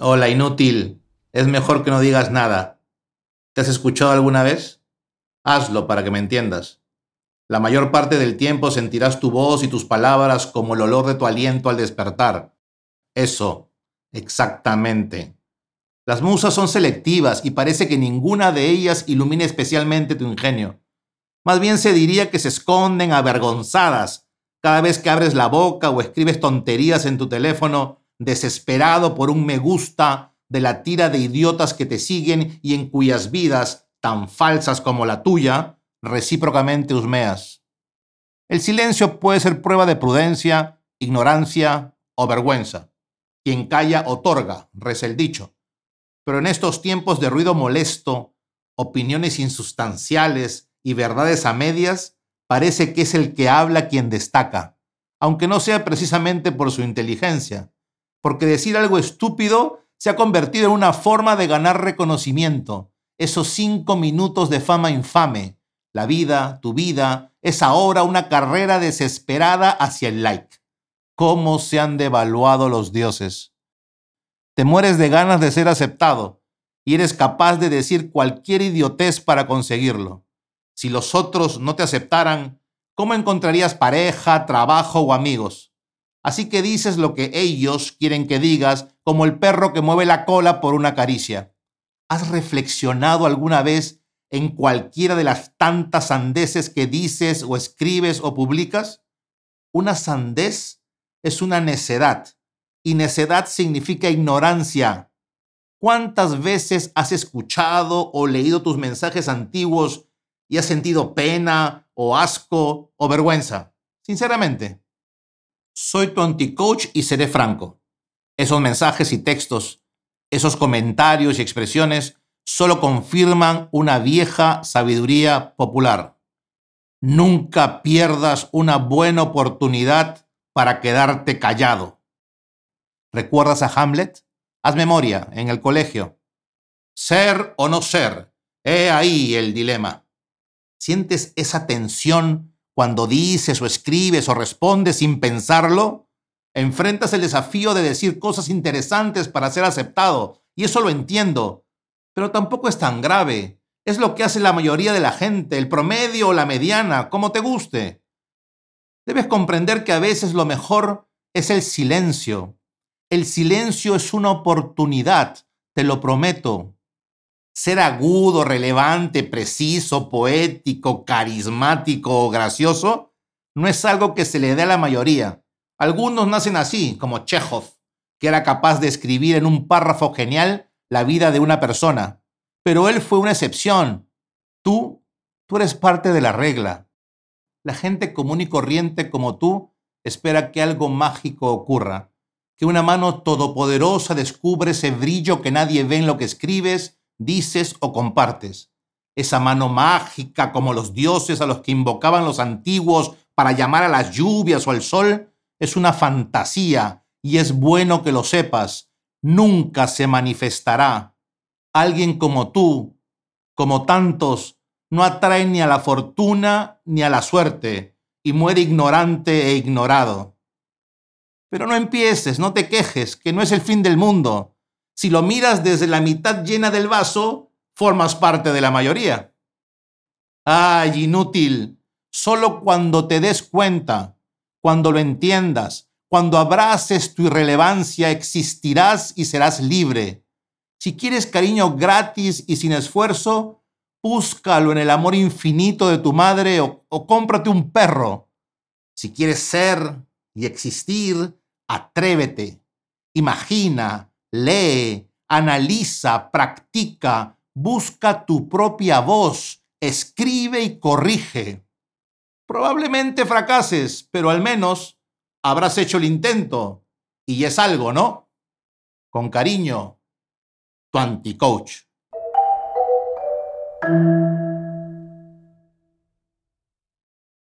Hola, inútil. Es mejor que no digas nada. ¿Te has escuchado alguna vez? Hazlo para que me entiendas. La mayor parte del tiempo sentirás tu voz y tus palabras como el olor de tu aliento al despertar. Eso, exactamente. Las musas son selectivas y parece que ninguna de ellas ilumina especialmente tu ingenio. Más bien se diría que se esconden avergonzadas cada vez que abres la boca o escribes tonterías en tu teléfono, desesperado por un me gusta de la tira de idiotas que te siguen y en cuyas vidas, tan falsas como la tuya, recíprocamente husmeas. El silencio puede ser prueba de prudencia, ignorancia o vergüenza. Quien calla otorga, reza el dicho. Pero en estos tiempos de ruido molesto, opiniones insustanciales y verdades a medias, parece que es el que habla quien destaca, aunque no sea precisamente por su inteligencia, porque decir algo estúpido se ha convertido en una forma de ganar reconocimiento, esos cinco minutos de fama infame. La vida, tu vida, es ahora una carrera desesperada hacia el like. ¿Cómo se han devaluado los dioses? Te mueres de ganas de ser aceptado y eres capaz de decir cualquier idiotez para conseguirlo. Si los otros no te aceptaran, ¿cómo encontrarías pareja, trabajo o amigos? Así que dices lo que ellos quieren que digas, como el perro que mueve la cola por una caricia. ¿Has reflexionado alguna vez en cualquiera de las tantas sandeces que dices o escribes o publicas? Una sandez es una necedad y necedad significa ignorancia. ¿Cuántas veces has escuchado o leído tus mensajes antiguos y has sentido pena o asco o vergüenza? Sinceramente, soy tu anti-coach y seré franco. Esos mensajes y textos, esos comentarios y expresiones solo confirman una vieja sabiduría popular. Nunca pierdas una buena oportunidad para quedarte callado. ¿Recuerdas a Hamlet? Haz memoria en el colegio. Ser o no ser. He ahí el dilema. ¿Sientes esa tensión cuando dices o escribes o respondes sin pensarlo? Enfrentas el desafío de decir cosas interesantes para ser aceptado, y eso lo entiendo, pero tampoco es tan grave. Es lo que hace la mayoría de la gente, el promedio o la mediana, como te guste. Debes comprender que a veces lo mejor es el silencio, el silencio es una oportunidad, te lo prometo. Ser agudo, relevante, preciso, poético, carismático o gracioso no es algo que se le dé a la mayoría. Algunos nacen así, como Chekhov, que era capaz de escribir en un párrafo genial la vida de una persona. Pero él fue una excepción. Tú, tú eres parte de la regla. La gente común y corriente como tú espera que algo mágico ocurra que una mano todopoderosa descubre ese brillo que nadie ve en lo que escribes, dices o compartes. Esa mano mágica como los dioses a los que invocaban los antiguos para llamar a las lluvias o al sol, es una fantasía y es bueno que lo sepas. Nunca se manifestará. Alguien como tú, como tantos, no atrae ni a la fortuna ni a la suerte y muere ignorante e ignorado. Pero no empieces, no te quejes, que no es el fin del mundo. Si lo miras desde la mitad llena del vaso, formas parte de la mayoría. Ay, inútil, solo cuando te des cuenta, cuando lo entiendas, cuando abraces tu irrelevancia, existirás y serás libre. Si quieres cariño gratis y sin esfuerzo, búscalo en el amor infinito de tu madre o, o cómprate un perro. Si quieres ser y existir, Atrévete, imagina, lee, analiza, practica, busca tu propia voz, escribe y corrige. Probablemente fracases, pero al menos habrás hecho el intento y es algo, ¿no? Con cariño, tu anticoach.